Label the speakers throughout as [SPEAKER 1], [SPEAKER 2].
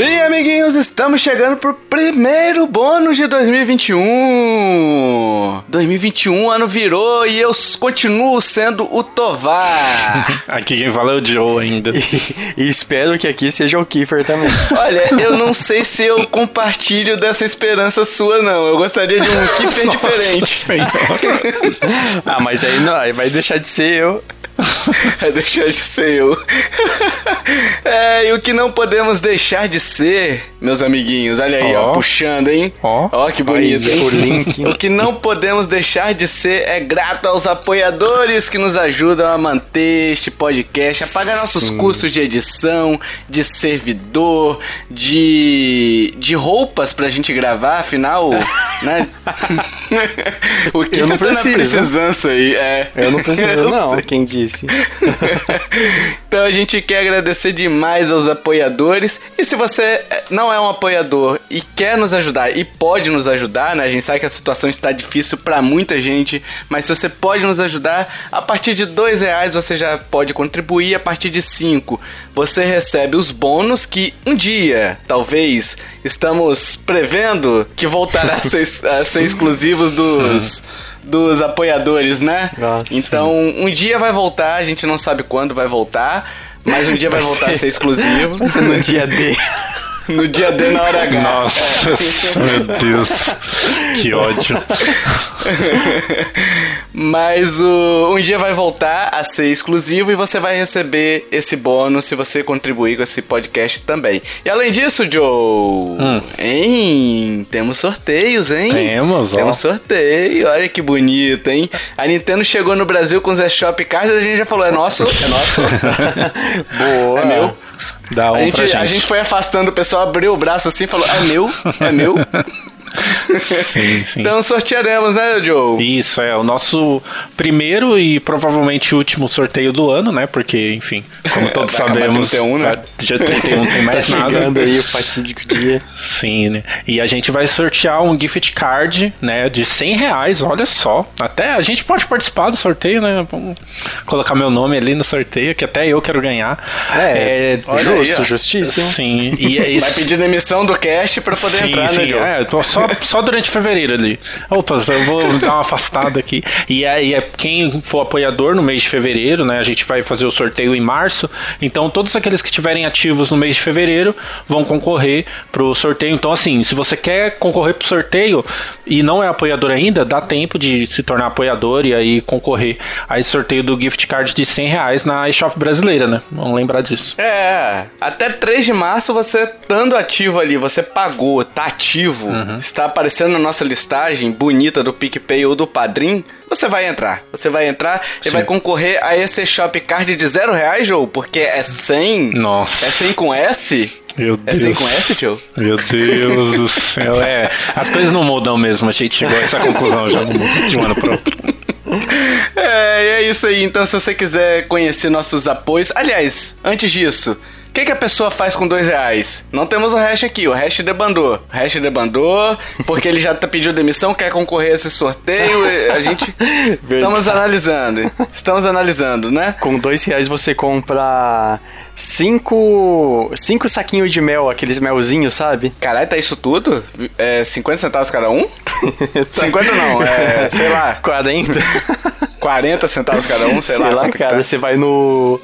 [SPEAKER 1] Sim, amiguinhos, estamos chegando pro primeiro bônus de 2021. 2021, ano virou e eu continuo sendo o Tovar.
[SPEAKER 2] aqui quem fala é o Joe ainda.
[SPEAKER 3] E, e espero que aqui seja o Kiefer também.
[SPEAKER 1] Olha, eu não sei se eu compartilho dessa esperança sua, não. Eu gostaria de um Kiefer diferente.
[SPEAKER 3] ah, mas aí não, aí vai deixar de ser eu.
[SPEAKER 1] Vai deixar de ser eu. É, e o que não podemos deixar de ser, meus amiguinhos, olha aí, oh. ó, puxando, hein? Ó, oh. oh, que bonito, aí, hein? O link. O que não podemos deixar de ser é grato aos apoiadores que nos ajudam a manter este podcast, a pagar Sim. nossos custos de edição, de servidor, de, de roupas pra gente gravar, afinal, né? o que
[SPEAKER 3] eu não
[SPEAKER 1] tá
[SPEAKER 3] preciso.
[SPEAKER 1] precisância aí, é.
[SPEAKER 3] Eu não preciso, eu não, sei. quem disse.
[SPEAKER 1] então a gente quer agradecer demais aos apoiadores. E se você não é um apoiador e quer nos ajudar e pode nos ajudar, né? A gente sabe que a situação está difícil para muita gente, mas se você pode nos ajudar, a partir de dois reais você já pode contribuir. A partir de cinco você recebe os bônus que um dia, talvez, estamos prevendo que voltará a ser, a ser exclusivos dos dos apoiadores, né? Nossa. Então, um dia vai voltar, a gente não sabe quando vai voltar, mas um dia vai, vai voltar ser... a ser exclusivo.
[SPEAKER 3] Vai ser no dia D.
[SPEAKER 1] No dia D na hora H.
[SPEAKER 2] Nossa, é. meu Deus. Que ódio.
[SPEAKER 1] Mas o, um dia vai voltar a ser exclusivo e você vai receber esse bônus se você contribuir com esse podcast também. E além disso, Joe, hum. hein? Temos sorteios, hein?
[SPEAKER 2] Temos,
[SPEAKER 1] ó. Temos sorteio. Olha que bonito, hein? A Nintendo chegou no Brasil com os eShop Cards e a gente já falou: é nosso, é nosso.
[SPEAKER 3] Boa.
[SPEAKER 1] É meu.
[SPEAKER 2] Dá um
[SPEAKER 1] a, gente,
[SPEAKER 2] gente.
[SPEAKER 1] a gente foi afastando o pessoal, abriu o braço assim e falou: é meu, é meu.
[SPEAKER 2] Sim, sim.
[SPEAKER 1] Então sortearemos, né, Joe?
[SPEAKER 2] Isso, é o nosso primeiro e provavelmente último sorteio do ano, né? Porque, enfim, como todos sabemos,
[SPEAKER 1] 31, né?
[SPEAKER 2] já 31 tem mais
[SPEAKER 3] tá
[SPEAKER 2] nada.
[SPEAKER 3] aí o fatídico dia.
[SPEAKER 2] Sim, né? E a gente vai sortear um gift card, né, de 100 reais, olha só. Até a gente pode participar do sorteio, né? Vamos colocar meu nome ali no sorteio, que até eu quero ganhar.
[SPEAKER 3] É, é justo, aí, justíssimo.
[SPEAKER 2] Sim.
[SPEAKER 1] E é isso. Vai pedir demissão do cash pra poder
[SPEAKER 2] sim,
[SPEAKER 1] entrar,
[SPEAKER 2] sim,
[SPEAKER 1] né, Joe?
[SPEAKER 2] É, só só, só durante fevereiro ali. Opa, eu vou dar uma afastada aqui. E aí, é, quem for apoiador no mês de fevereiro, né? A gente vai fazer o sorteio em março. Então, todos aqueles que estiverem ativos no mês de fevereiro vão concorrer pro sorteio. Então, assim, se você quer concorrer pro sorteio e não é apoiador ainda, dá tempo de se tornar apoiador e aí concorrer a esse sorteio do gift card de 100 reais na eShop brasileira, né? Vamos lembrar disso.
[SPEAKER 1] É, até 3 de março você estando ativo ali, você pagou, tá ativo, uhum está aparecendo na nossa listagem bonita do PicPay ou do Padrim, você vai entrar. Você vai entrar Sim. e vai concorrer a esse Shop Card de zero reais, Joe, porque é 100.
[SPEAKER 2] Nossa.
[SPEAKER 1] É 100 com S?
[SPEAKER 2] Meu Deus.
[SPEAKER 1] É 100 com S, tio?
[SPEAKER 2] Meu Deus do céu. É, as coisas não mudam mesmo. A gente chegou a essa conclusão já de um ano pro outro.
[SPEAKER 1] É, é isso aí. Então, se você quiser conhecer nossos apoios. Aliás, antes disso. O que, que, a pessoa faz com dois reais? Não temos o hash aqui, o hash debandou. O hash debandou, porque ele já tá pediu demissão, quer concorrer a esse sorteio. A gente. estamos analisando. Estamos analisando, né?
[SPEAKER 3] Com dois reais você compra cinco. cinco saquinhos de mel, aqueles melzinhos, sabe?
[SPEAKER 1] Caralho, tá isso tudo? É 50 centavos cada um? 50 não, é, sei lá.
[SPEAKER 3] 40.
[SPEAKER 1] 40 centavos cada um, sei,
[SPEAKER 3] sei
[SPEAKER 1] lá.
[SPEAKER 3] lá cara, tá. você vai no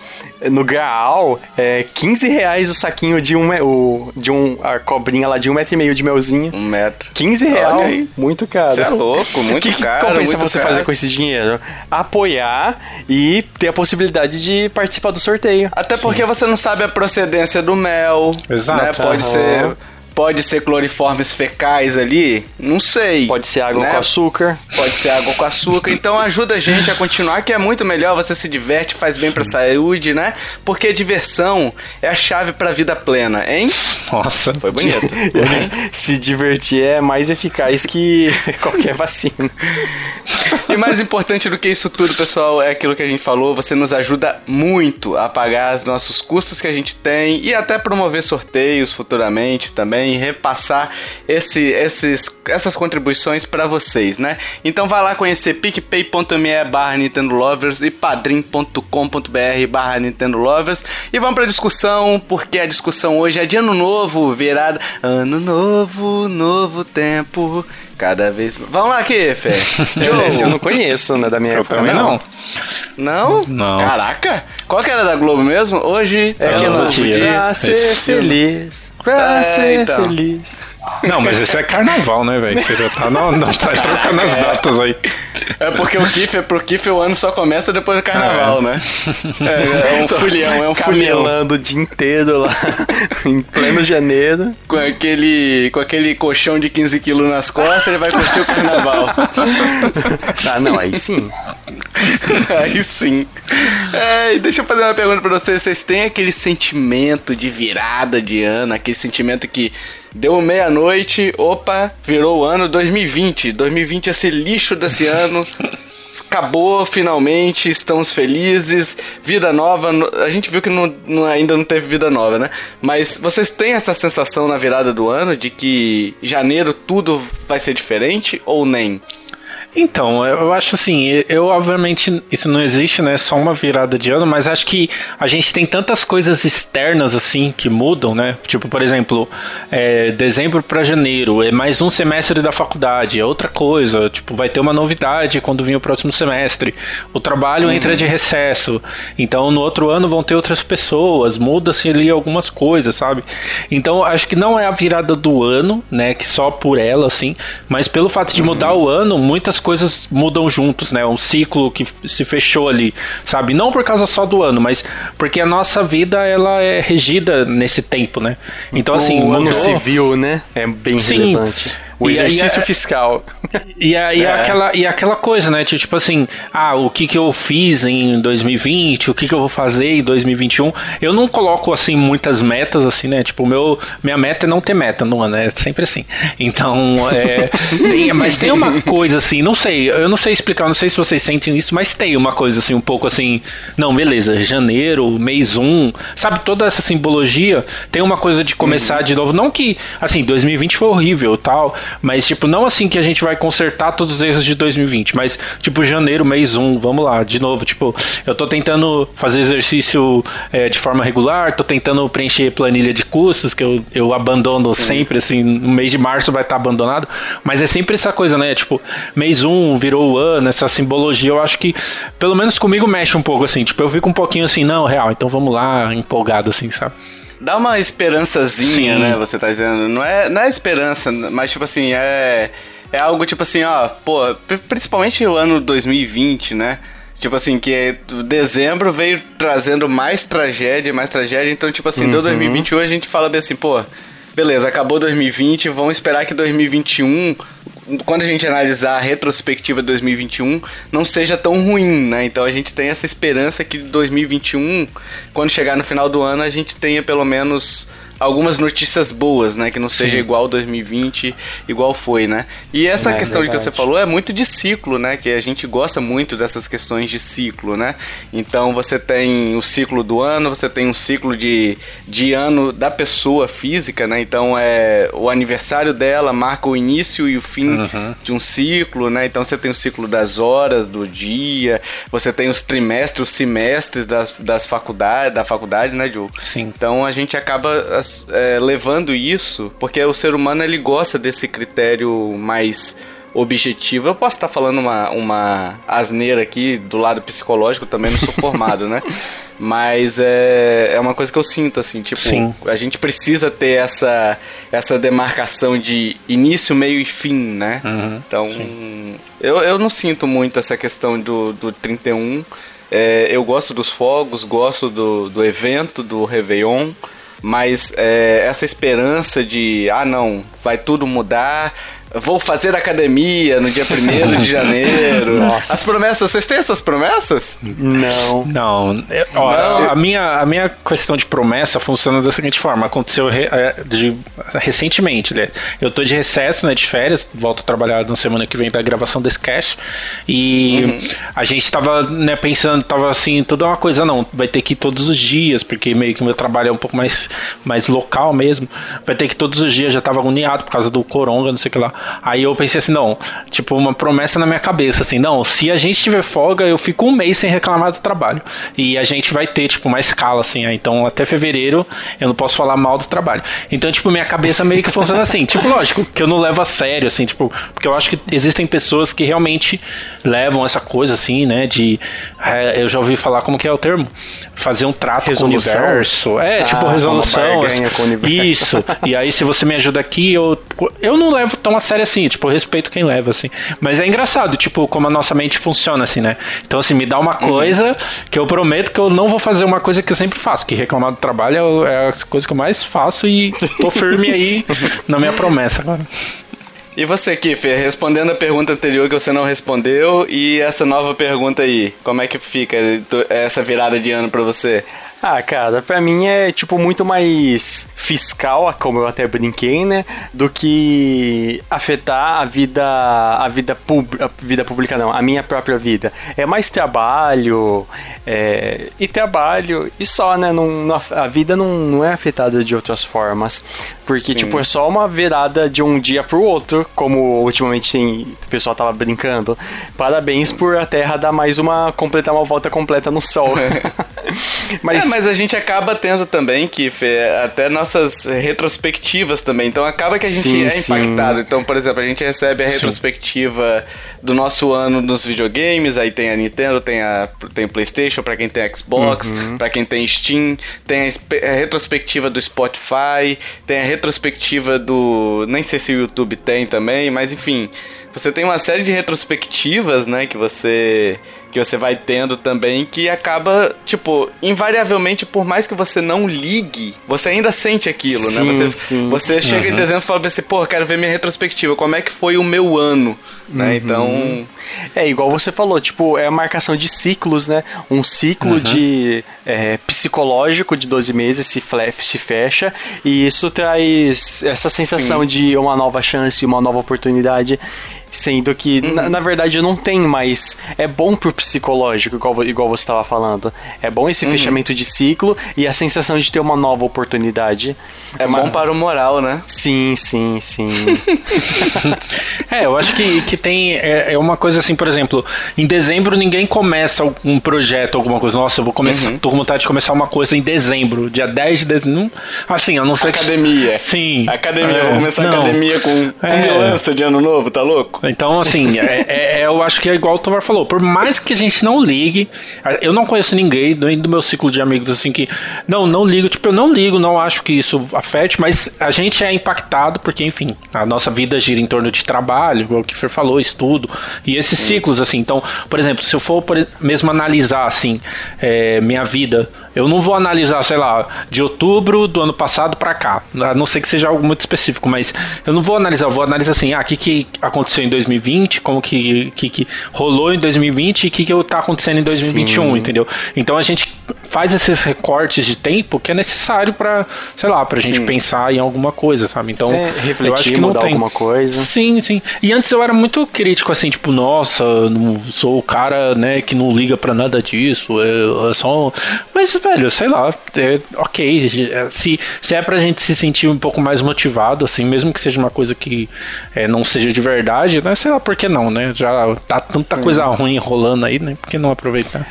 [SPEAKER 3] no Graal, é 15 reais o saquinho de um, o, de um, a cobrinha lá de um metro e meio de melzinho.
[SPEAKER 1] Um metro.
[SPEAKER 3] 15 reais, muito caro. Você
[SPEAKER 1] é louco, muito
[SPEAKER 3] que
[SPEAKER 1] caro.
[SPEAKER 3] O que compensa
[SPEAKER 1] você
[SPEAKER 3] caro. fazer com esse dinheiro? Apoiar e ter a possibilidade de participar do sorteio.
[SPEAKER 1] Até porque Sim. você não sabe a procedência do mel.
[SPEAKER 2] Exato.
[SPEAKER 1] Né? Pode uhum. ser Pode ser cloriformes fecais ali? Não sei.
[SPEAKER 3] Pode ser água né? com açúcar.
[SPEAKER 1] Pode ser água com açúcar. Então ajuda a gente a continuar, que é muito melhor. Você se diverte, faz bem pra saúde, né? Porque diversão é a chave pra vida plena, hein?
[SPEAKER 2] Nossa.
[SPEAKER 1] Foi bonito.
[SPEAKER 3] se divertir é mais eficaz que qualquer vacina.
[SPEAKER 1] e mais importante do que isso tudo, pessoal, é aquilo que a gente falou. Você nos ajuda muito a pagar os nossos custos que a gente tem e até promover sorteios futuramente também também repassar esse, esses, essas contribuições para vocês, né? Então vai lá conhecer picpay.me barra Nintendo Lovers e padrim.com.br barra Nintendo Lovers e vamos pra discussão, porque a discussão hoje é de ano novo, virada, ano novo, novo tempo, cada vez... Vamos lá aqui, Fê.
[SPEAKER 3] Esse eu não conheço, né, da minha
[SPEAKER 2] Eu
[SPEAKER 3] época.
[SPEAKER 2] também não.
[SPEAKER 1] Não?
[SPEAKER 2] Não.
[SPEAKER 1] Caraca! Qual que era da Globo mesmo? Hoje
[SPEAKER 3] É
[SPEAKER 2] Eu
[SPEAKER 3] que
[SPEAKER 2] não
[SPEAKER 3] não
[SPEAKER 2] tinha.
[SPEAKER 3] podia ser feliz. Pra
[SPEAKER 1] É,
[SPEAKER 3] ser
[SPEAKER 1] então.
[SPEAKER 3] feliz.
[SPEAKER 2] Não, mas esse é carnaval, né, velho? Você já tá, não, não, tá trocando as datas aí.
[SPEAKER 1] É porque o Kiff, pro Kiff o ano só começa depois do carnaval, né? É, é um fulhão, é um fulhão.
[SPEAKER 3] O dia inteiro lá, em pleno janeiro.
[SPEAKER 1] Com aquele, com aquele colchão de 15 quilos nas costas, ele vai curtir o carnaval.
[SPEAKER 3] Ah, não, aí sim.
[SPEAKER 1] Aí sim. É, e deixa eu fazer uma pergunta pra vocês. Vocês têm aquele sentimento de virada de ano, aquele sentimento que deu meia-noite, opa, virou o ano 2020. 2020 esse lixo desse ano. Acabou finalmente, estamos felizes, vida nova. no- A gente viu que não- não- ainda não teve vida nova, né? Mas vocês têm essa sensação na virada do ano de que janeiro tudo vai ser diferente ou nem?
[SPEAKER 2] Então, eu acho assim, eu obviamente isso não existe, né? Só uma virada de ano, mas acho que a gente tem tantas coisas externas assim que mudam, né? Tipo, por exemplo, é, dezembro para janeiro é mais um semestre da faculdade, é outra coisa. Tipo, vai ter uma novidade quando vir o próximo semestre. O trabalho entra de recesso, então no outro ano vão ter outras pessoas, muda-se ali algumas coisas, sabe? Então acho que não é a virada do ano, né? Que só por ela, assim, mas pelo fato de mudar o ano, muitas coisas mudam juntos, né? Um ciclo que se fechou ali, sabe? Não por causa só do ano, mas porque a nossa vida ela é regida nesse tempo, né? Então assim,
[SPEAKER 3] o ano
[SPEAKER 2] mudou-
[SPEAKER 3] civil, né? É bem
[SPEAKER 2] Sim.
[SPEAKER 3] relevante. O
[SPEAKER 2] E-
[SPEAKER 3] exercício
[SPEAKER 2] e-
[SPEAKER 3] fiscal.
[SPEAKER 2] E, e
[SPEAKER 1] É.
[SPEAKER 2] aquela, e aquela coisa, né? Tipo assim, ah, o que, que eu fiz em 2020, o que, que eu vou fazer em 2021. Eu não coloco, assim, muitas metas, assim, né? Tipo, meu, minha meta é não ter meta no ano, é sempre assim. Então, é, tem- mas tem uma coisa, assim, não sei, eu não sei explicar, não sei se vocês sentem isso, mas tem uma coisa, assim, um pouco assim, não, beleza, janeiro, mês 1, sabe, toda essa simbologia tem uma coisa de começar de novo. Não que, assim, 2020 foi horrível e tal, mas, tipo, não assim que a gente vai consertar todos os erros de 2020, mas, tipo, janeiro, mês 1, vamos lá, de novo, tipo, eu tô tentando fazer exercício é, de forma regular, tô tentando preencher planilha de custos, que eu, eu abandono sempre, assim, no mês de março vai estar abandonado, mas é sempre essa coisa, né, tipo, mês 1 virou o ano, essa simbologia, eu acho que, pelo menos comigo mexe um pouco, assim, tipo, eu fico um pouquinho assim, não, real, então vamos lá, empolgado, assim, sabe?
[SPEAKER 1] Dá uma esperançazinha,
[SPEAKER 2] Sim.
[SPEAKER 1] né? Você tá dizendo. Não é, não é esperança, mas tipo assim, é. É algo tipo assim, ó, pô, pri- principalmente o ano 2020, né? Tipo assim, que dezembro veio trazendo mais tragédia, mais tragédia. Então, tipo assim, deu 2021, a gente fala bem assim, pô, beleza, acabou 2020, vamos esperar que 2021, quando a gente analisar a retrospectiva de 2021, não seja tão ruim, né? Então a gente tem essa esperança que 2021, quando chegar no final do ano, a gente tenha pelo menos algumas notícias boas, né? Que não seja igual 2020, igual foi, né? E essa
[SPEAKER 3] É,
[SPEAKER 1] questão que
[SPEAKER 3] verdade.
[SPEAKER 1] você falou é muito de ciclo, né? Que a gente gosta muito dessas questões de ciclo, né? Então você tem o ciclo do ano, você tem um ciclo de, de ano da pessoa física, né? Então é o aniversário dela marca o início e o fim de um ciclo, né? Então você tem o ciclo das horas, do dia, você tem os trimestres, os semestres das, das faculdades, da faculdade, né, Diogo?
[SPEAKER 2] Sim.
[SPEAKER 1] Então a gente acaba é, levando isso, porque o ser humano ele gosta desse critério mais objetivo. Eu posso estar falando uma, uma asneira aqui do lado psicológico, também não sou formado, né? Mas é, é uma coisa que eu sinto, assim, tipo,
[SPEAKER 2] Sim.
[SPEAKER 1] a gente precisa ter essa, essa demarcação de início, meio e fim, né? então, eu, eu não sinto muito essa questão do, do 31. É, eu gosto dos fogos, gosto do, do evento, do Réveillon, mas é, essa esperança de, ah não, vai tudo mudar, vou fazer academia no dia 1 de janeiro.
[SPEAKER 3] Nossa.
[SPEAKER 1] As promessas, vocês têm essas promessas?
[SPEAKER 3] Não.
[SPEAKER 2] Não, é, ó,
[SPEAKER 1] Não.
[SPEAKER 2] A, minha, a minha questão de promessa funciona da seguinte forma: aconteceu re- é, de- recentemente, né? Eu tô de recesso, né? De férias, volto a trabalhar na semana que vem pra gravação desse cast. E a gente tava, né, pensando, tava assim, tudo é uma coisa, não, vai ter que ir todos os dias, porque meio que o meu trabalho é um pouco mais, mais local mesmo. Vai ter que ir todos os dias, já tava agoniado por causa do coronga, não sei o que lá. Aí eu pensei assim, não, tipo, uma promessa na minha cabeça, assim, não, se a gente tiver folga, eu fico um mês sem reclamar do trabalho. E a gente vai ter, tipo, uma escala, assim, aí, então até fevereiro eu não posso falar mal do trabalho. Então, tipo, minha cabeça meio que funciona assim, tipo, lógico, que eu não levo a sério, assim, tipo, porque eu acho que existem pessoas que realmente levam essa coisa, assim, né, de, é, eu já ouvi falar, como que é o termo? Fazer um trato
[SPEAKER 3] Resolução?
[SPEAKER 2] com o universo. É,
[SPEAKER 3] Ah,
[SPEAKER 2] tipo, resolução.
[SPEAKER 3] barganha com o universo.
[SPEAKER 2] Isso. E aí, se você me ajuda aqui, eu, eu não levo tão a sério assim, tipo, eu respeito quem leva, assim. Mas é engraçado, tipo, como a nossa mente funciona, assim, né? Então, assim, me dá uma coisa que eu prometo que eu não vou fazer uma coisa que eu sempre faço, que reclamar do trabalho é é a coisa que eu mais faço e tô firme aí na minha promessa agora.
[SPEAKER 1] E você, Kiffer, respondendo a pergunta anterior que você não respondeu e essa nova pergunta aí, como é que fica essa virada de ano pra você?
[SPEAKER 3] Ah, cara, pra mim é tipo muito mais fiscal, como eu até brinquei, né, do que afetar a vida a vida pública, vida pública não, a minha própria vida. É mais trabalho é, e trabalho e só, né, não, não- a vida não, não é afetada de outras formas, porque tipo é só uma virada de um dia pro outro, como ultimamente tem, o pessoal tava brincando. Parabéns por a Terra dar mais uma completar uma volta completa no Sol.
[SPEAKER 1] É, mas a gente acaba tendo também, Kiffer, até nossas retrospectivas também. Então acaba que a gente
[SPEAKER 3] Sim,
[SPEAKER 1] é
[SPEAKER 3] sim.
[SPEAKER 1] impactado. Então, por exemplo, a gente recebe a retrospectiva do nosso ano nos videogames, aí tem a Nintendo, tem, a, tem PlayStation, pra quem tem Xbox,
[SPEAKER 3] Uhum.
[SPEAKER 1] pra quem tem Steam, tem a, a retrospectiva do Spotify, tem a retrospectiva do. Nem sei se o YouTube tem também, mas enfim. Você tem uma série de retrospectivas, né, que você que você vai tendo também que acaba, tipo, invariavelmente por mais que você não ligue, você ainda sente aquilo, né?
[SPEAKER 3] Sim,
[SPEAKER 1] Você
[SPEAKER 3] sim.
[SPEAKER 1] você chega em dezembro e fala assim, pô, eu quero ver minha retrospectiva, como é que foi o meu ano, né?
[SPEAKER 3] Uhum.
[SPEAKER 1] Então,
[SPEAKER 3] É, igual você falou, tipo, é a marcação de ciclos, né? Um ciclo de é, psicológico de 12 meses se, se fecha e isso traz essa sensação
[SPEAKER 1] Sim.
[SPEAKER 3] de uma nova chance, uma nova oportunidade. Sendo que,
[SPEAKER 1] Uhum.
[SPEAKER 3] na, na verdade, não tem mais. É bom pro psicológico, igual, igual você estava falando. É bom
[SPEAKER 1] Uhum.
[SPEAKER 3] esse fechamento de ciclo e a sensação de ter uma nova oportunidade.
[SPEAKER 1] é
[SPEAKER 3] Uma-
[SPEAKER 1] bom para o moral, né?
[SPEAKER 3] Sim, sim, sim.
[SPEAKER 2] É, eu acho que, que tem. É, é uma coisa assim, por exemplo, em dezembro ninguém começa um projeto, alguma coisa. Nossa, eu vou começar.
[SPEAKER 1] Uhum.
[SPEAKER 2] Tô com vontade de começar uma coisa em dezembro, dia 10 de dezembro. Não- Assim, a não ser que.
[SPEAKER 1] Academia.
[SPEAKER 2] Sim.
[SPEAKER 1] Academia,
[SPEAKER 2] É,
[SPEAKER 1] vou começar a
[SPEAKER 2] não.
[SPEAKER 1] academia com, com
[SPEAKER 2] É.
[SPEAKER 1] de ano novo, tá louco?
[SPEAKER 2] Então, assim, é, é- é- eu acho que é igual o Tovar falou. Por mais que a gente não ligue, eu não conheço ninguém nem do meu ciclo de amigos assim que. Não, não ligo. Tipo, eu não ligo, não acho que isso afete, mas a gente é impactado porque, enfim, a nossa vida gira em torno de trabalho, igual o Kiffer falou, estudo, e esses ciclos, assim. Então, por exemplo, se eu for mesmo analisar, assim, é, minha vida, eu não vou analisar, sei lá, de outubro do ano passado pra cá. A não ser que seja algo muito específico, mas eu não vou analisar, eu vou analisar assim, ah, o que, que aconteceu em 2020, como que, que, que rolou em 2020 e o que, que tá acontecendo em 2021,
[SPEAKER 3] Sim.
[SPEAKER 2] entendeu? Então a gente faz esses recortes de tempo que é necessário pra, sei lá, pra gente
[SPEAKER 1] Sim.
[SPEAKER 2] pensar em alguma coisa, sabe? Então,
[SPEAKER 3] É, refletir,
[SPEAKER 2] eu acho que não
[SPEAKER 3] mudar
[SPEAKER 2] tem.
[SPEAKER 3] alguma coisa.
[SPEAKER 2] Sim, sim. E antes eu era muito crítico, assim, tipo, nossa, não sou o cara, né, que não liga pra nada disso, é, é só. um-" Mas, velho, sei lá, é ok. é, Se, se é pra gente se sentir um pouco mais motivado, assim, mesmo que seja uma coisa que é, não seja de verdade, né, sei lá, por que não, né? Já tá tanta coisa ruim rolando aí, né? Por que não aproveitar?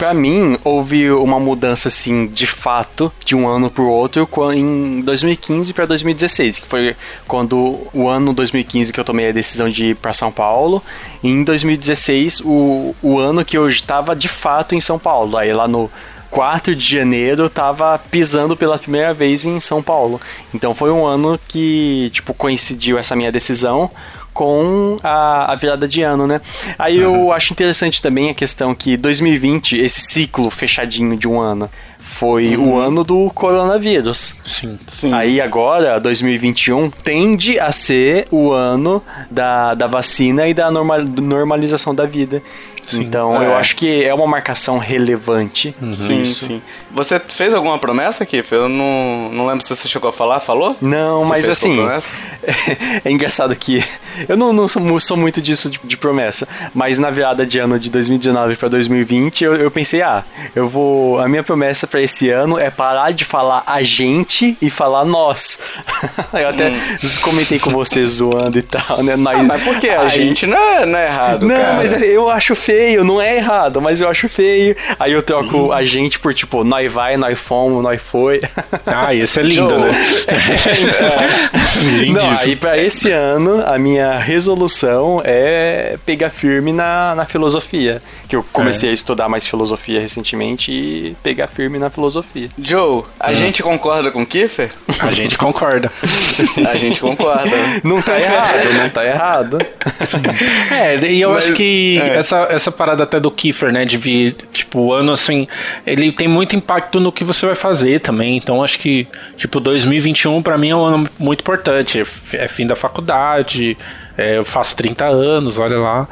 [SPEAKER 3] Pra mim, houve uma mudança, assim, de fato, de um ano pro outro, em 2015 pra 2016, que foi quando o ano 2015 que eu tomei a decisão de ir pra São Paulo, e em 2016, o, o ano que eu estava de fato em São Paulo. Aí lá no 4 de janeiro eu tava pisando pela primeira vez em São Paulo. Então foi um ano que, tipo, coincidiu essa minha decisão com a, a virada de ano, né? Aí eu acho interessante também a questão que 2020, esse ciclo fechadinho de um ano, foi o ano do coronavírus.
[SPEAKER 2] Sim.
[SPEAKER 1] Sim.
[SPEAKER 3] Aí agora, 2021, tende a ser o ano da, da vacina e da normal, normalização da vida. Então
[SPEAKER 1] É.
[SPEAKER 3] eu acho que é uma marcação relevante.
[SPEAKER 1] Sim, sim. Você fez alguma promessa, Kiff? Eu não, não lembro se você chegou a falar. Falou?
[SPEAKER 3] Não,
[SPEAKER 1] Você
[SPEAKER 3] mas assim, é engraçado que eu não, não sou, sou muito disso de, de promessa, mas na virada de ano de 2019 para 2020 eu, eu pensei, ah, eu vou. A minha promessa para esse ano é parar de falar a gente e falar nós. eu até comentei com você zoando e tal, né? Nós,
[SPEAKER 1] Hum. Ah, mas por que? A
[SPEAKER 3] Aí-
[SPEAKER 1] gente não é, não é errado,
[SPEAKER 3] Não,
[SPEAKER 1] cara.
[SPEAKER 3] mas eu acho feio, não é errado, mas eu acho feio. Aí eu troco a gente por tipo, nós vai, nós fomos, nós foi.
[SPEAKER 2] Ah, esse é lindo, né?
[SPEAKER 3] Não,
[SPEAKER 2] Lindíssimo.
[SPEAKER 3] aí pra esse ano, a minha resolução é pegar firme na, na filosofia. Que eu comecei a estudar mais filosofia recentemente e pegar firme na filosofia.
[SPEAKER 1] Joe, a gente concorda com o Kiffer?
[SPEAKER 2] A gente concorda.
[SPEAKER 1] A gente concorda.
[SPEAKER 3] Não tá errado, não tá errado.
[SPEAKER 2] É, e eu
[SPEAKER 1] Mas-
[SPEAKER 2] acho que
[SPEAKER 1] é.
[SPEAKER 2] essa, essa parada até do Kiefer, né, de vir, tipo, o ano assim, ele tem muito impacto no que você vai fazer também. Então acho que, tipo, 2021 pra mim é um ano muito importante. É É fim da faculdade, é, eu faço 30 anos, olha lá.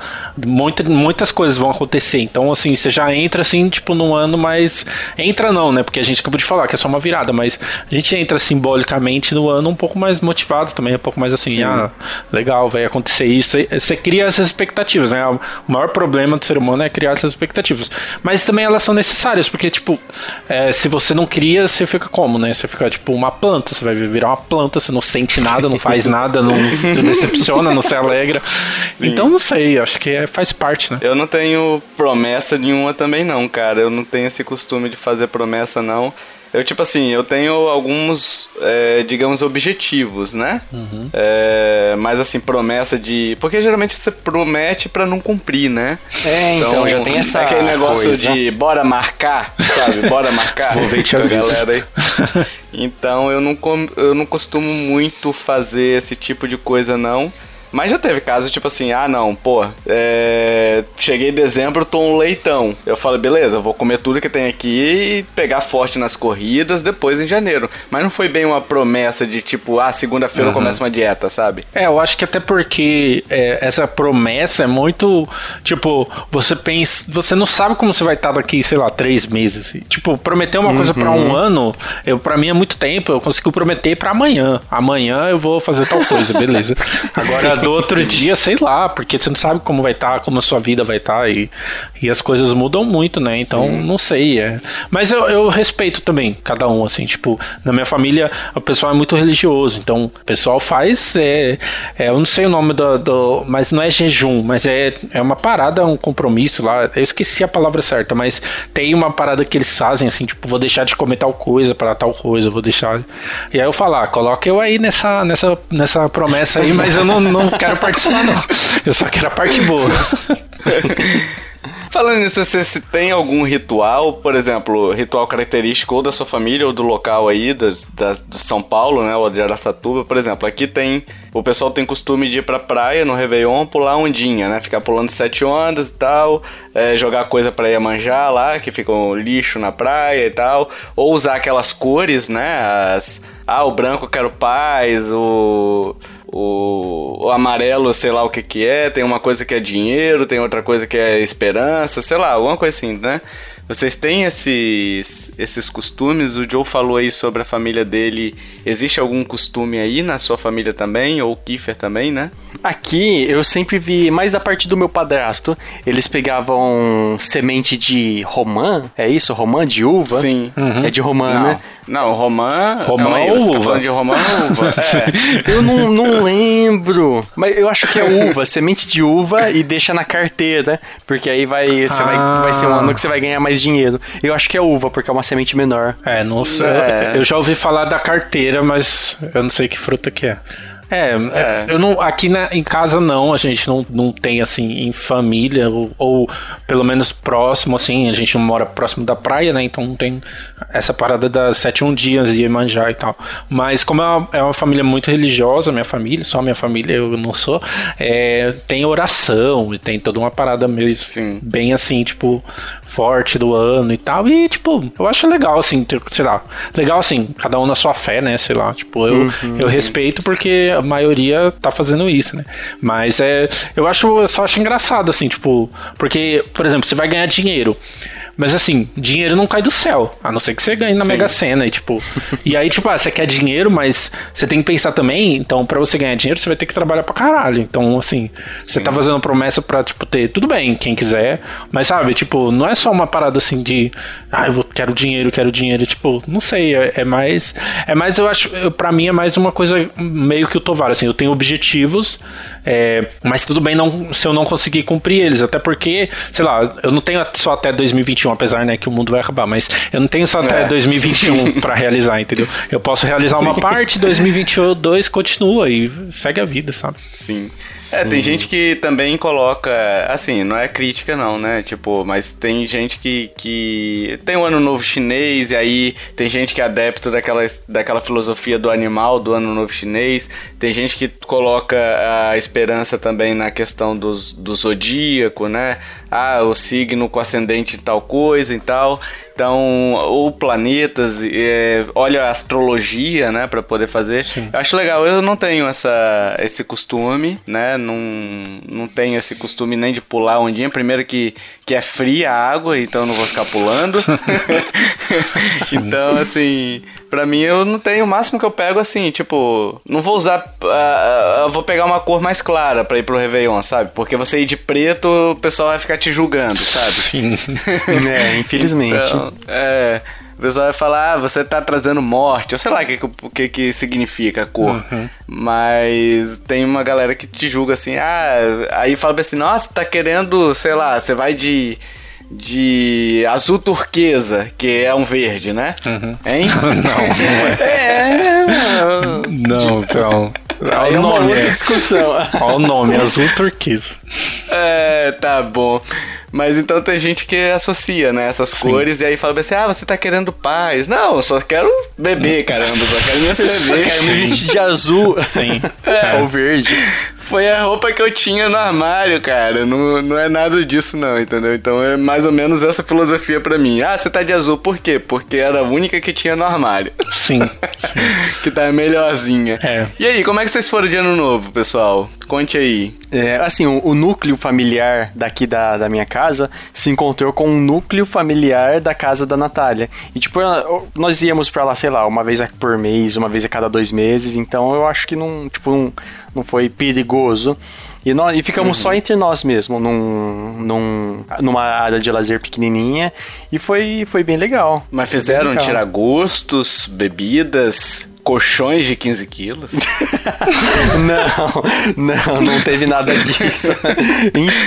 [SPEAKER 2] Muita, muitas coisas vão acontecer. Então, assim, você já entra assim, tipo, num ano mais. Entra não, né? Porque a gente acabou de falar que é só uma virada, mas a gente entra simbolicamente no ano um pouco mais motivado também, um pouco mais assim, ah, legal, vai acontecer isso. Você cria essas expectativas, né? O maior problema do ser humano é criar essas expectativas. Mas também elas são necessárias, porque, tipo, é, se você não cria, você fica como, né? Você fica tipo uma planta, você vai virar uma planta, você não sente nada, não faz nada, não se decepciona, não se alegra. Então, não sei, acho que é, faz parte, né?
[SPEAKER 1] Eu não tenho promessa nenhuma também não, cara. Eu não tenho esse costume de fazer promessa não. Eu, tipo assim, eu tenho alguns, é, digamos, objetivos, né? É, mas assim, promessa de... Porque geralmente você promete pra não cumprir, né?
[SPEAKER 3] É, então, já tem essa
[SPEAKER 1] aquele negócio
[SPEAKER 3] coisa.
[SPEAKER 1] de bora marcar, sabe? Bora marcar.
[SPEAKER 2] Vou ver te
[SPEAKER 1] galera aí. Então eu não, com- eu não costumo muito fazer esse tipo de coisa, não. Mas já teve caso, tipo assim, ah não, pô, é... cheguei em dezembro, tô um leitão. Eu falei, beleza, vou comer tudo que tem aqui e pegar forte nas corridas depois em janeiro. Mas não foi bem uma promessa de tipo, ah, segunda-feira eu começo uma dieta, sabe?
[SPEAKER 2] É, eu acho que até porque é, essa promessa é muito. Tipo, você pensa. Você não sabe como você vai estar daqui, sei lá, três meses. Tipo, prometer uma coisa pra um ano, eu, pra mim é muito tempo. Eu consigo prometer pra amanhã. Amanhã eu vou fazer tal coisa, beleza. Agora, do outro dia, sei lá, porque você não sabe como vai estar, como a sua vida vai estar. E, e as coisas mudam muito, né? Então, não sei. É. Mas eu, eu respeito também cada um, assim. Tipo, na minha família, o pessoal é muito religioso. Então, o pessoal faz. É, é, eu não sei o nome do, do. Mas não é jejum, mas é, é uma parada, um compromisso lá. Eu esqueci a palavra certa, mas tem uma parada que eles fazem, assim, tipo, vou deixar de comer tal coisa para tal coisa, vou deixar. E aí eu falar, coloca eu aí nessa, nessa, nessa promessa aí, mas eu não, não quero participar, não. Eu só quero a parte boa.
[SPEAKER 1] Falando nisso, você se tem algum ritual, por exemplo, ritual característico ou da sua família ou do local aí, das, das, de São Paulo, né, ou de Araçatuba, por exemplo, aqui tem, o pessoal tem costume de ir pra praia no Réveillon pular ondinha, né, ficar pulando sete ondas e tal, é, jogar coisa pra Iemanjá lá, que fica um lixo na praia e tal, ou usar aquelas cores, né, as... Ah, o branco eu quero paz, o, o, o amarelo, sei lá o que que é, tem uma coisa que é dinheiro, tem outra coisa que é esperança, sei lá, alguma coisa assim, né? Vocês têm esses, esses costumes? O Joe falou aí sobre a família dele. Existe algum costume aí na sua família também? Ou o Kiefer também, né?
[SPEAKER 3] Aqui eu sempre vi, mais da parte do meu padrasto, eles pegavam semente de romã, é isso? Romã de uva?
[SPEAKER 1] Sim.
[SPEAKER 3] É de romã,
[SPEAKER 1] Não,
[SPEAKER 3] né?
[SPEAKER 1] Não, romã.
[SPEAKER 2] Romã
[SPEAKER 1] aí,
[SPEAKER 2] ou
[SPEAKER 1] você tá
[SPEAKER 2] uva?
[SPEAKER 1] falando de romã ou uva? É.
[SPEAKER 3] Eu não, não lembro. Mas eu acho que é uva, semente de uva e deixa na carteira. Porque aí vai, você vai,
[SPEAKER 2] Ah.
[SPEAKER 3] vai ser um ano que você vai ganhar mais dinheiro. Eu acho que é uva, porque é uma semente menor.
[SPEAKER 2] É, não sei.
[SPEAKER 1] É.
[SPEAKER 2] Eu já ouvi falar da carteira, mas eu não sei que fruta que é. É,
[SPEAKER 1] É.
[SPEAKER 2] eu não, aqui na, em casa não, a gente não, não tem assim em família, ou, ou pelo menos próximo, assim, a gente não mora próximo da praia, né? Então não tem essa parada das sete um dias de Iemanjá e tal. Mas como é uma, é uma família muito religiosa, minha família, só minha família, eu não sou, é, tem oração e tem toda uma parada mesmo,
[SPEAKER 1] Sim.
[SPEAKER 2] bem assim, tipo, forte do ano e tal. E, tipo, eu acho legal, assim, sei lá, legal assim, cada um na sua fé, né? Sei lá, tipo, eu, uhum. eu respeito porque a maioria tá fazendo isso, né? Mas é. Eu acho, eu só acho engraçado, assim, tipo, porque, por exemplo, você vai ganhar dinheiro. Mas assim, dinheiro não cai do céu. A não ser que você ganhe na Sim. Mega Sena. E, tipo, e aí, tipo, ah, você quer dinheiro, mas você tem que pensar também. Então, para você ganhar dinheiro, você vai ter que trabalhar pra caralho. Então, assim, você tá fazendo promessa pra, tipo, ter. Tudo bem, quem quiser. Mas sabe, tipo, não é só uma parada assim de. Ah, eu vou, quero dinheiro, quero dinheiro. Tipo, não sei. É, é mais. É mais, eu acho. para mim é mais uma coisa meio que o Tovar. Assim, eu tenho objetivos. É, mas tudo bem não, se eu não conseguir cumprir eles. Até porque, sei lá, eu não tenho só até 2021 2021, apesar né, que o mundo vai acabar, mas eu não tenho só até é. 2021 para realizar, entendeu? Eu posso realizar Sim. uma parte, 2022 continua e segue a vida, sabe?
[SPEAKER 1] Sim. Sim. É, tem gente que também coloca, assim, não é crítica não, né? Tipo, mas tem gente que, que tem o ano novo chinês e aí tem gente que é adepto daquela, daquela filosofia do animal, do ano novo chinês. Tem gente que coloca a esperança também na questão dos, do zodíaco, né? Ah, o signo com ascendente em tal coisa e tal. Então, ou planetas, é, olha a astrologia, né, para poder fazer. Sim. Eu acho legal. Eu não tenho essa, esse costume, né? Não, não tenho esse costume nem de pular ondinha. Primeiro que, que é fria a água, então eu não vou ficar pulando. então, assim, Pra mim, eu não tenho. O máximo que eu pego, assim, tipo, não vou usar. Uh, uh, vou pegar uma cor mais clara pra ir pro Réveillon, sabe? Porque você ir de preto, o pessoal vai ficar te julgando, sabe?
[SPEAKER 3] Sim. é, infelizmente. Então,
[SPEAKER 1] é. O pessoal vai falar, ah, você tá trazendo morte. Eu sei lá o que, que, que significa a cor. Uhum. Mas tem uma galera que te julga assim, ah, aí fala assim, nossa, tá querendo, sei lá, você vai de de azul turquesa, que é um verde, né?
[SPEAKER 2] Uhum.
[SPEAKER 1] Hein?
[SPEAKER 2] não, não é. é não, então.
[SPEAKER 3] Aí é uma outra discussão.
[SPEAKER 2] Olha o nome, azul turquesa.
[SPEAKER 1] É, tá bom. Mas então tem gente que associa, né, essas Sim. cores e aí fala assim: ah, você tá querendo paz. Não, só quero beber, caramba, só quero minha cerveja. Só quero
[SPEAKER 3] me vestir de azul.
[SPEAKER 2] Sim.
[SPEAKER 3] É. Ou verde.
[SPEAKER 1] Foi a roupa que eu tinha no armário, cara. Não, não é nada disso, não, entendeu? Então é mais ou menos essa filosofia para mim. Ah, você tá de azul por quê? Porque era a única que tinha no armário.
[SPEAKER 2] Sim. sim.
[SPEAKER 1] que tá melhorzinha.
[SPEAKER 2] É.
[SPEAKER 1] E aí, como é que vocês foram de ano novo, pessoal? Conte aí.
[SPEAKER 3] É, assim, o, o, núcleo familiar daqui da, da minha casa se encontrou com o núcleo familiar da casa da Natália. E, tipo, nós íamos pra lá, sei lá, uma vez por mês, uma vez a cada dois meses. Então, eu acho que não, tipo, não, não foi perigoso. E, nós, e ficamos uhum. só entre nós mesmo, num, num, numa área de lazer pequenininha. E foi, foi bem legal.
[SPEAKER 1] Mas fizeram tirar gostos, bebidas, colchões de 15 quilos?
[SPEAKER 3] não, não, não teve nada disso.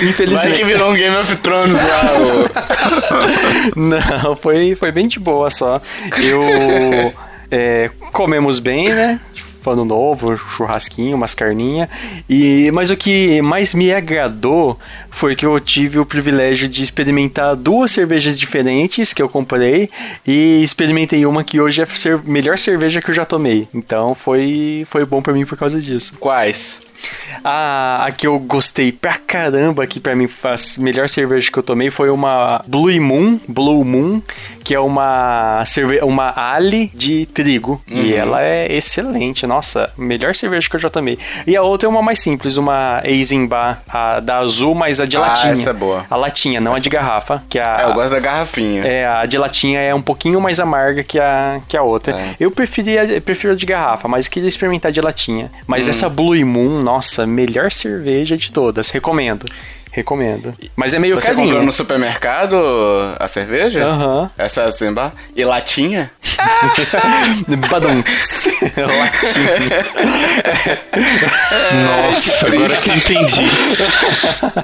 [SPEAKER 3] Infelizmente. Vai
[SPEAKER 1] que virou um Game of Thrones lá.
[SPEAKER 3] não, foi, foi bem de boa só. Eu. É, comemos bem, né? Ano novo, churrasquinho, umas carninhas. E, mas o que mais me agradou foi que eu tive o privilégio de experimentar duas cervejas diferentes que eu comprei e experimentei uma que hoje é a melhor cerveja que eu já tomei. Então foi, foi bom para mim por causa disso.
[SPEAKER 1] Quais?
[SPEAKER 3] A, a que eu gostei pra caramba, que pra mim faz melhor cerveja que eu tomei, foi uma Blue Moon, Blue Moon, que é uma cerve uma Ali de trigo. Uhum. E ela é excelente. Nossa, melhor cerveja que eu já tomei. E a outra é uma mais simples, uma Eisenbach, a da azul, mas a de ah, latinha.
[SPEAKER 1] Essa é boa.
[SPEAKER 3] A latinha, não essa... a de garrafa. Que a,
[SPEAKER 1] é, eu gosto da garrafinha.
[SPEAKER 3] É, a de latinha é um pouquinho mais amarga que a, que a outra. É. Eu preferia, prefiro a de garrafa, mas queria experimentar de latinha. Mas hum. essa Blue Moon, nossa, melhor cerveja de todas. Recomendo. Recomendo. Mas é meio
[SPEAKER 1] Você carinho. comprou no supermercado a cerveja?
[SPEAKER 3] Aham. Uhum.
[SPEAKER 1] Essa Zemba? E latinha?
[SPEAKER 3] Badunks. latinha.
[SPEAKER 2] Nossa, agora que entendi.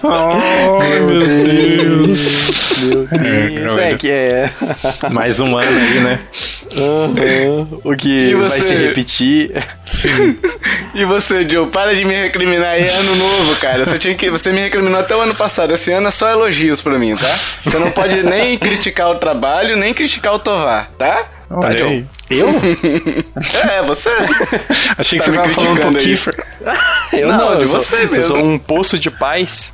[SPEAKER 2] oh, meu Deus.
[SPEAKER 3] Meu Deus. É, é que é.
[SPEAKER 2] Mais um ano aí, né?
[SPEAKER 3] Uhum. O que vai se repetir.
[SPEAKER 1] Sim. E você, Joe? Para de me recriminar aí, é ano novo, cara. Você, tinha que, você me recriminou até o ano passado. Esse ano é só elogios pra mim, tá? Você não pode nem criticar o trabalho, nem criticar o Tovar, tá?
[SPEAKER 2] Olha tá, Joe?
[SPEAKER 3] Eu?
[SPEAKER 1] é, você.
[SPEAKER 2] Achei que tá você tava falando com o Kiefer.
[SPEAKER 3] Eu não, não de você sou, mesmo. Eu sou um poço de paz.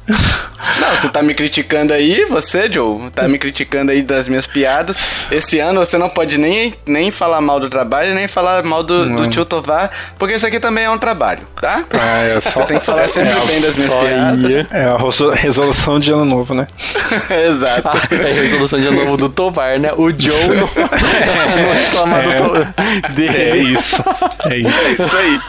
[SPEAKER 1] Não, você tá me criticando aí, você, Joe, tá me criticando aí das minhas piadas. Esse ano você não pode nem, nem falar mal do trabalho, nem falar mal do, do tio Tovar, porque isso aqui também é um trabalho, tá?
[SPEAKER 2] Ah, é só...
[SPEAKER 1] Você tem que falar sempre bem das minhas piadas.
[SPEAKER 2] É a resolução de ano novo, né?
[SPEAKER 1] Exato.
[SPEAKER 3] É a resolução de ano novo do Tovar, né? O Joe não, não reclamar
[SPEAKER 2] É.
[SPEAKER 3] do dele.
[SPEAKER 2] É isso. É isso.
[SPEAKER 1] É isso aí.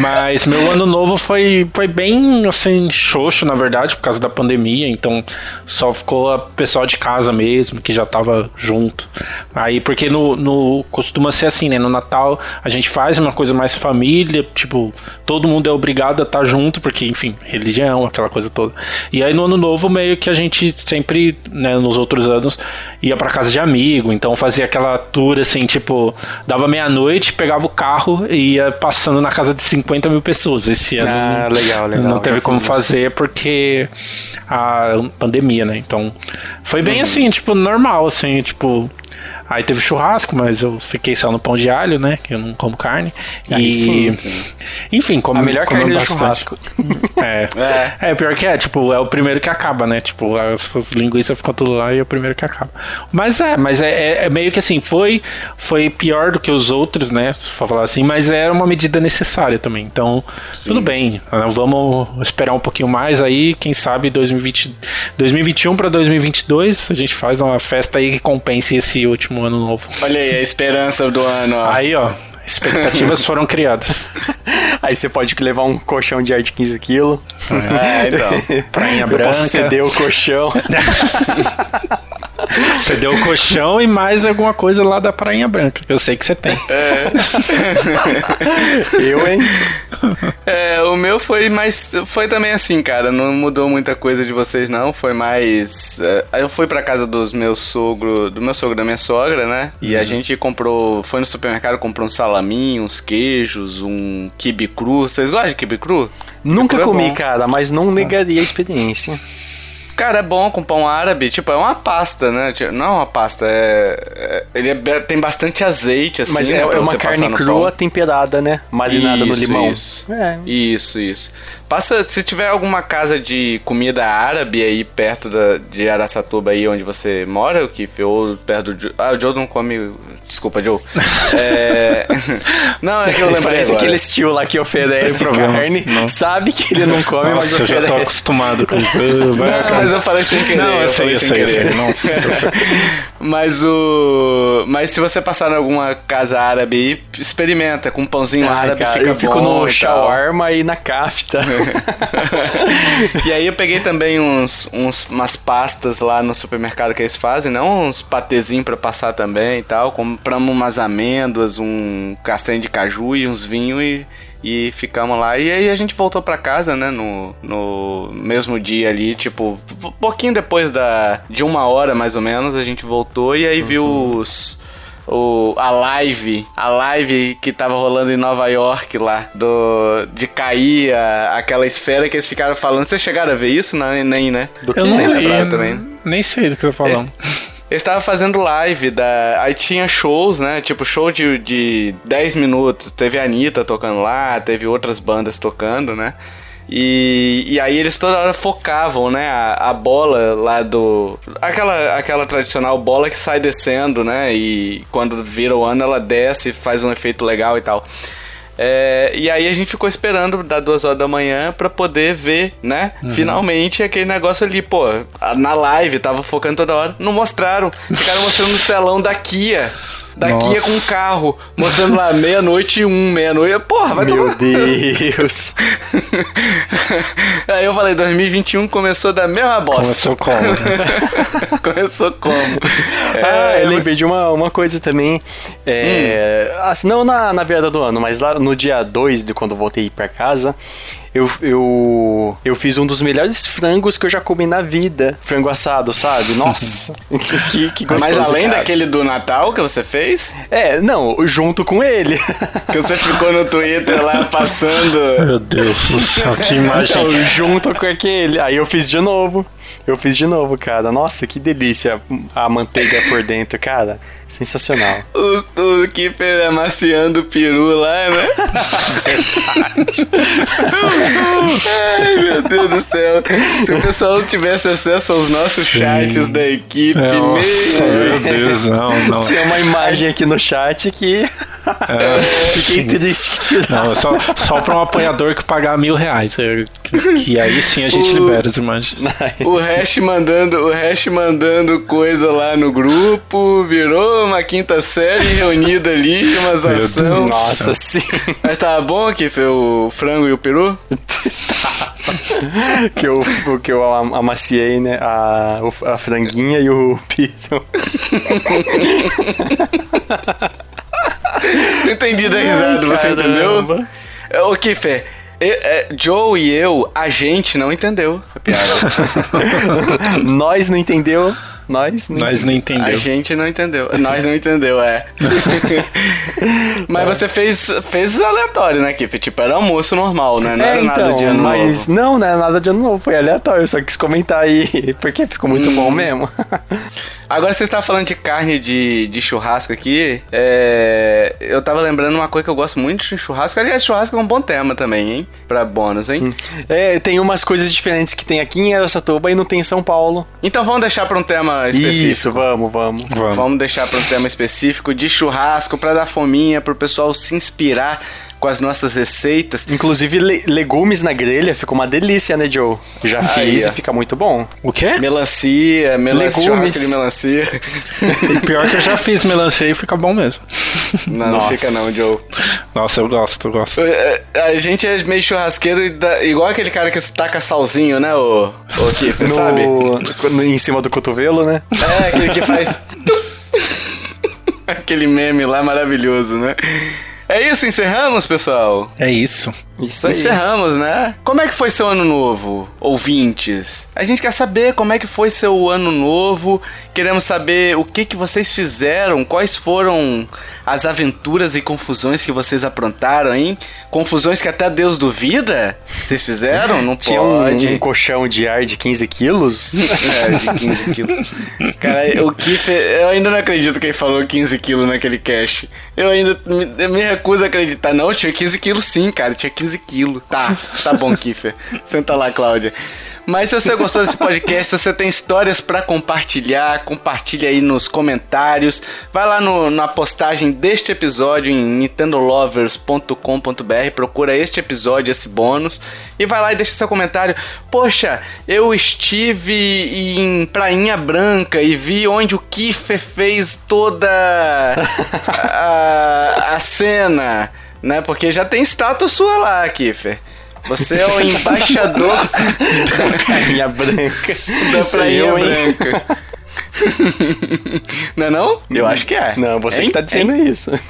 [SPEAKER 2] Mas meu ano novo foi, foi bem assim, xoxo, na verdade, por causa da pandemia. Então só ficou o pessoal de casa mesmo, que já tava junto. Aí, porque no, no costuma ser assim, né? No Natal a gente faz uma coisa mais família, tipo, todo mundo é obrigado a estar junto, porque, enfim, religião, aquela coisa toda. E aí no ano novo, meio que a gente sempre, né, nos outros anos, ia pra casa de amigo, então fazia aquela tour assim, tipo, dava meia-noite, pegava o carro e ia passando na casa de 50 mil pessoas. Esse ano
[SPEAKER 3] Ah,
[SPEAKER 2] não-
[SPEAKER 3] legal, legal.
[SPEAKER 2] não teve como
[SPEAKER 3] fiz isso.
[SPEAKER 2] fazer porque a pandemia, né? Então foi
[SPEAKER 3] Uhum.
[SPEAKER 2] bem assim, tipo, normal, assim, tipo. Aí teve churrasco, mas eu fiquei só no pão de alho, né? Que eu não como carne.
[SPEAKER 3] Aí
[SPEAKER 2] e.
[SPEAKER 3] sim,
[SPEAKER 2] Enfim, como
[SPEAKER 3] A melhor carne de
[SPEAKER 2] bastante.
[SPEAKER 3] churrasco.
[SPEAKER 2] É.
[SPEAKER 1] É.
[SPEAKER 2] é. pior que é, tipo, é o primeiro que acaba, né? Tipo, as, as linguiças ficam tudo lá e é o primeiro que acaba. Mas é, mas é, é- é meio que assim, foi, foi pior do que os outros, né? Se for falar assim, mas era uma medida necessária também. Então, tudo bem. Ah, Vamos esperar um pouquinho mais aí, quem sabe 2020, 2021 para 2022 a gente faz uma festa aí que compense esse último ano novo.
[SPEAKER 1] Olha aí, a esperança do ano, ó.
[SPEAKER 2] Aí, ó, expectativas foram criadas.
[SPEAKER 3] Aí você pode levar um colchão de ar de 15 quilos.
[SPEAKER 1] É, então.
[SPEAKER 2] Prainha branca.
[SPEAKER 3] posso ceder o colchão.
[SPEAKER 2] Você deu o colchão e mais alguma coisa lá da Prainha Branca, que eu sei que você tem.
[SPEAKER 3] Eu, hein?
[SPEAKER 1] É, o meu foi mais. Foi também assim, cara. Não mudou muita coisa de vocês, não. Foi mais. é, eu fui pra casa dos meus sogro. Do meu sogro e da minha sogra, né? E
[SPEAKER 3] Uhum.
[SPEAKER 1] a gente comprou. Foi no supermercado, comprou um salaminho, uns queijos, um quibe cru. Vocês gostam de quibe cru?
[SPEAKER 3] Nunca
[SPEAKER 1] é
[SPEAKER 3] comi,
[SPEAKER 1] bom.
[SPEAKER 3] cara, mas não negaria a experiência.
[SPEAKER 1] Cara, é bom com pão árabe. Tipo, é uma pasta, né? Tipo, Não é uma pasta, é. é- ele é tem bastante azeite, assim.
[SPEAKER 3] Mas
[SPEAKER 1] né,
[SPEAKER 3] é, é uma carne
[SPEAKER 1] no
[SPEAKER 3] crua
[SPEAKER 1] pão.
[SPEAKER 3] temperada, né? Marinada no
[SPEAKER 1] Isso,
[SPEAKER 3] limão.
[SPEAKER 1] Isso.
[SPEAKER 3] É.
[SPEAKER 1] isso, isso. Passa, se tiver alguma casa de comida árabe aí perto da, de Araçatuba aí onde você mora, o Kiff, ou perto do Joe. Ah, o Joe não come. Desculpa, Joe. É... não, é que eu lembrei
[SPEAKER 3] Parece
[SPEAKER 1] agora.
[SPEAKER 3] aquele estilo lá que oferece carne,
[SPEAKER 2] não.
[SPEAKER 3] sabe que ele não come, mas
[SPEAKER 2] Nossa, eu já tô
[SPEAKER 3] oferece.
[SPEAKER 2] acostumado com isso. Vai,
[SPEAKER 1] Não. Mas eu falei sem querer.
[SPEAKER 2] Não, eu
[SPEAKER 1] eu
[SPEAKER 2] sei,
[SPEAKER 1] falei
[SPEAKER 2] eu
[SPEAKER 1] sem
[SPEAKER 2] sei, eu
[SPEAKER 1] querer.
[SPEAKER 2] sei. Eu sei.
[SPEAKER 1] Mas o. Mas se você passar em alguma casa árabe experimenta com um pãozinho
[SPEAKER 3] Ai,
[SPEAKER 1] árabe,
[SPEAKER 3] cara,
[SPEAKER 1] fica
[SPEAKER 3] eu fico
[SPEAKER 1] bom
[SPEAKER 3] no
[SPEAKER 1] e
[SPEAKER 3] shawarma e na kafta.
[SPEAKER 1] e aí eu peguei também uns, uns, umas pastas lá no supermercado que eles fazem, não uns patezinhos pra passar também e tal. Compramos umas amêndoas, um castanho de caju e uns vinhos e, e ficamos lá. E aí a gente voltou pra casa, né, no, no mesmo dia ali, tipo, um pouquinho depois da, de uma hora mais ou menos, a gente voltou e aí viu os o, a live, a live que tava rolando em Nova York lá, do, de cair a- aquela esfera que eles ficaram falando. Vocês chegaram a ver isso? Não, nem, né?
[SPEAKER 3] Do
[SPEAKER 2] Eu
[SPEAKER 3] que?
[SPEAKER 2] não
[SPEAKER 1] Nem
[SPEAKER 2] vi,
[SPEAKER 1] também.
[SPEAKER 2] nem sei do que eu tô falando.
[SPEAKER 1] Eles estavam fazendo live da. Aí tinha shows, né? Tipo, show de, de 10 minutos. Teve a Anitta tocando lá, teve outras bandas tocando, né? E, e aí eles toda hora focavam, né? A, a bola lá do. Aquela, aquela tradicional bola que sai descendo, né? E quando vira o ano ela desce e faz um efeito legal e tal. É, e aí a gente ficou esperando das duas horas da manhã pra poder ver, né? Finalmente aquele negócio ali, pô, na live tava focando toda hora, não mostraram, ficaram mostrando o telão da Kia. Da
[SPEAKER 2] Nossa.
[SPEAKER 1] Kia com um carro, mostrando lá meia-noite e um, meia-noite. Porra, vai
[SPEAKER 3] Meu
[SPEAKER 1] tomar.
[SPEAKER 3] Deus.
[SPEAKER 1] Aí eu falei, 2021 começou da mesma bosta.
[SPEAKER 2] Começou como?
[SPEAKER 1] começou como?
[SPEAKER 3] ah,
[SPEAKER 1] É,
[SPEAKER 3] eu lembrei de uma, uma coisa também. É, assim, não na, na virada do ano, mas lá no dia 2 de quando eu voltei pra casa, eu, eu, eu fiz um dos melhores frangos que eu já comi na vida. Frango assado, sabe? Nossa, que, que gostoso.
[SPEAKER 1] Mas além
[SPEAKER 3] cara.
[SPEAKER 1] daquele do Natal que você fez,
[SPEAKER 3] É, não, junto com ele.
[SPEAKER 1] que você ficou no Twitter lá passando.
[SPEAKER 2] Meu Deus do céu, que imagem.
[SPEAKER 3] Então, junto com aquele. Aí eu fiz de novo. Eu fiz de novo, cara. Nossa, que delícia a manteiga por dentro, cara. Sensacional.
[SPEAKER 1] O, o Kipper amaciando o peru lá, né? Ai, meu Deus do céu. Se o pessoal tivesse acesso aos nossos
[SPEAKER 2] Sim.
[SPEAKER 1] chats da equipe,
[SPEAKER 2] Nossa,
[SPEAKER 1] meu...
[SPEAKER 2] meu Deus, não, não.
[SPEAKER 3] Tinha uma imagem aqui no chat que
[SPEAKER 2] É,
[SPEAKER 3] fiquei triste
[SPEAKER 2] não, só, só pra um apoiador que pagar mil reais. Que, que aí sim a gente
[SPEAKER 1] O-
[SPEAKER 2] libera as imagens.
[SPEAKER 1] O hash mandando, o hash mandando coisa lá no grupo, virou uma quinta série reunida ali, uma
[SPEAKER 2] Meu
[SPEAKER 1] ação.
[SPEAKER 2] Deus.
[SPEAKER 3] Nossa, sim.
[SPEAKER 1] Mas tava bom aqui, foi o frango e o peru?
[SPEAKER 3] que eu, que eu am- amaciei, né? A, a franguinha e o piso.
[SPEAKER 1] Não entendi da risada, você
[SPEAKER 3] caramba.
[SPEAKER 1] entendeu? É, Ô, Kiffer, eu- é, Joe e eu, a gente não entendeu a piada.
[SPEAKER 3] Nós não entendeu. Nós não
[SPEAKER 2] Nós não
[SPEAKER 1] A
[SPEAKER 2] entendeu.
[SPEAKER 1] gente não entendeu. Nós não entendeu, é. Mas você fez, fez aleatório, né, Kiffer? Tipo, era almoço normal, né? Não
[SPEAKER 3] É,
[SPEAKER 1] era
[SPEAKER 3] então,
[SPEAKER 1] nada de ano
[SPEAKER 3] mas
[SPEAKER 1] novo.
[SPEAKER 3] não, não era nada de ano novo, foi aleatório, eu só quis comentar aí, porque ficou muito
[SPEAKER 1] Hum.
[SPEAKER 3] bom mesmo.
[SPEAKER 1] Agora você tá falando de carne de, de churrasco aqui. É, eu tava lembrando uma coisa que eu gosto muito de churrasco. Aliás, churrasco é um bom tema também, hein? Pra bônus, hein?
[SPEAKER 3] É, tem umas coisas diferentes que tem aqui em Aracatuba e não tem em São Paulo.
[SPEAKER 1] Então vamos deixar pra um tema específico.
[SPEAKER 3] Isso, vamos, vamos.
[SPEAKER 2] Vamos.
[SPEAKER 1] Vamos deixar para um tema específico de churrasco pra dar fominha pro pessoal se inspirar com as nossas receitas.
[SPEAKER 3] Inclusive, le- legumes na grelha fica uma delícia, né, Joe? Já fiz e fica muito bom.
[SPEAKER 2] O quê?
[SPEAKER 1] Melancia, melancia,
[SPEAKER 3] Legumes.
[SPEAKER 1] churrasco de melancia.
[SPEAKER 2] Pior que eu já fiz melancia e fica bom mesmo.
[SPEAKER 1] Não, não no não, Joe.
[SPEAKER 2] Nossa, eu gosto, eu gosto.
[SPEAKER 1] É, A gente é meio churrasqueiro, e dá- igual aquele cara que taca salzinho, né, o, o Kiffer,
[SPEAKER 3] No,
[SPEAKER 1] sabe?
[SPEAKER 3] no- em cima do cotovelo, né?
[SPEAKER 1] É, aquele que faz. aquele meme lá maravilhoso, né? É isso, encerramos, pessoal?
[SPEAKER 2] É isso.
[SPEAKER 3] Isso aí.
[SPEAKER 1] Encerramos, né? Como é que foi seu ano novo, ouvintes? A gente quer saber como é que foi seu ano novo. Queremos saber o que que vocês fizeram, quais foram as aventuras e confusões que vocês aprontaram, hein? Confusões que até Deus duvida? Vocês fizeram? Não
[SPEAKER 3] Tinha um,
[SPEAKER 1] pode.
[SPEAKER 3] um colchão de ar de 15 quilos.
[SPEAKER 1] É, de 15 quilos. Cara, o Kiffer, eu ainda não acredito que ele falou 15 quilos naquele cast. Eu ainda me, me recuso a acreditar. Não, tinha 15 quilos sim, cara. Tinha 15 quilos. Tá, tá bom, Kiffer. Senta lá, Cláudia. Mas se você gostou desse podcast, se você tem histórias pra compartilhar, compartilha aí nos comentários. Vai lá no- na postagem deste episódio em nintendolovers.com.br, procura este episódio, esse bônus, e vai lá e deixa seu comentário. Poxa, eu estive em Prainha Branca e vi onde o Kiffer fez toda a, a cena, né? Porque já tem estátua sua lá, Kiffer. Você é o embaixador
[SPEAKER 3] Carinha branca.
[SPEAKER 1] da Prainha? Branca. não é não? Eu acho que é.
[SPEAKER 3] Não, você
[SPEAKER 1] Hein?
[SPEAKER 3] que tá dizendo
[SPEAKER 1] Hein?
[SPEAKER 3] isso.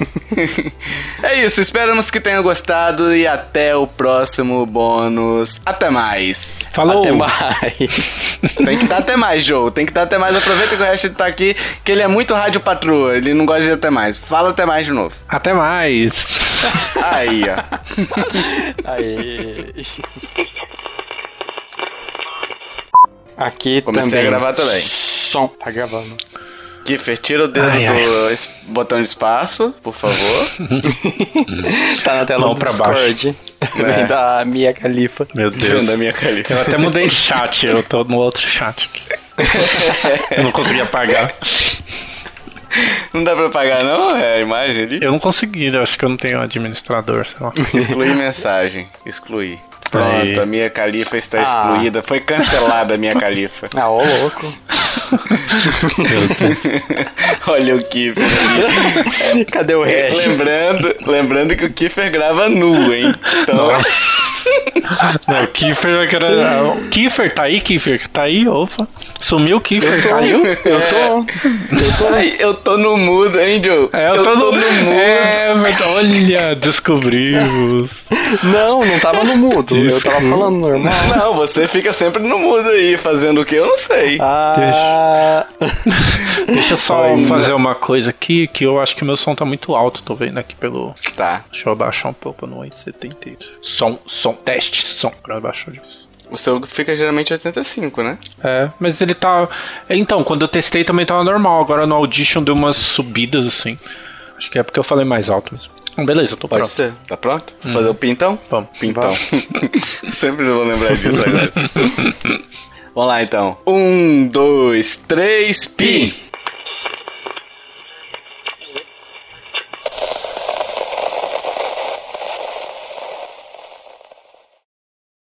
[SPEAKER 1] É isso, esperamos que tenham gostado e até o próximo bônus. Até mais.
[SPEAKER 2] Falou!
[SPEAKER 3] Até mais.
[SPEAKER 1] Tem que dar até mais, Joe. Tem que dar até mais. Aproveita que o resto tá aqui, que ele é muito rádio patroa. Ele não gosta de até mais. Fala até mais de novo.
[SPEAKER 2] Até mais.
[SPEAKER 1] Aí, ó.
[SPEAKER 3] Aí. Aqui
[SPEAKER 1] Comecei
[SPEAKER 3] também.
[SPEAKER 1] a gravar também.
[SPEAKER 3] Som. Tá gravando.
[SPEAKER 1] Kiffer, tira o dedo
[SPEAKER 2] Ai,
[SPEAKER 1] do es- botão de espaço, por favor.
[SPEAKER 3] Tá na tela
[SPEAKER 2] Mão
[SPEAKER 3] do
[SPEAKER 2] pra
[SPEAKER 3] Discord.
[SPEAKER 1] É.
[SPEAKER 3] Vem da Mia Khalifa.
[SPEAKER 2] Meu Deus.
[SPEAKER 1] Vendo a minha califa.
[SPEAKER 2] Eu até mudei de chat, eu tô no outro chat aqui. Eu não consegui apagar.
[SPEAKER 1] Não dá pra apagar, não? É a imagem ali?
[SPEAKER 2] Eu não consegui, eu acho que eu não tenho administrador, sei lá.
[SPEAKER 1] Excluir mensagem. Excluir. Pronto,
[SPEAKER 2] Aí.
[SPEAKER 1] a minha califa está
[SPEAKER 3] Ah.
[SPEAKER 1] excluída. Foi cancelada a minha califa.
[SPEAKER 3] Ah, ô louco.
[SPEAKER 1] Olha o Kiffer ali.
[SPEAKER 3] Cadê o hash?
[SPEAKER 1] lembrando, lembrando que o Kiffer grava nu, hein? Então,
[SPEAKER 2] Não, Kiefer, era... o Kiefer, tá aí, Kiefer? Tá aí, opa. Sumiu o Kiefer, caiu?
[SPEAKER 3] Eu tô.
[SPEAKER 1] eu tô, Ai, eu tô no mudo, hein, Joe?
[SPEAKER 2] É, eu, tô, no,
[SPEAKER 1] mudo.
[SPEAKER 2] É, mas olha, descobrimos.
[SPEAKER 3] Não, não tava no mudo. Eu tava falando normal.
[SPEAKER 1] Não, você fica sempre no mudo aí, fazendo o que eu não sei.
[SPEAKER 3] Ah.
[SPEAKER 2] Deixa eu só fazer uma coisa aqui, que eu acho que meu som tá muito alto, tô vendo aqui pelo...
[SPEAKER 1] Tá.
[SPEAKER 2] Deixa eu abaixar um pouco no 870. Som, som, teste, som. Agora abaixou disso.
[SPEAKER 1] O seu fica geralmente 85, né?
[SPEAKER 2] É, mas ele tá. Então, quando eu testei também tava normal. Agora no Audition deu umas subidas assim. Acho que é porque eu falei mais alto mesmo. Então, beleza, eu tô
[SPEAKER 3] Pode
[SPEAKER 2] pronto.
[SPEAKER 3] ser.
[SPEAKER 1] Tá pronto? Fazer o pintão?
[SPEAKER 2] Vamos.
[SPEAKER 1] Pintão. Sempre vou lembrar disso agora. Vamos lá então. Um, dois, três, pi!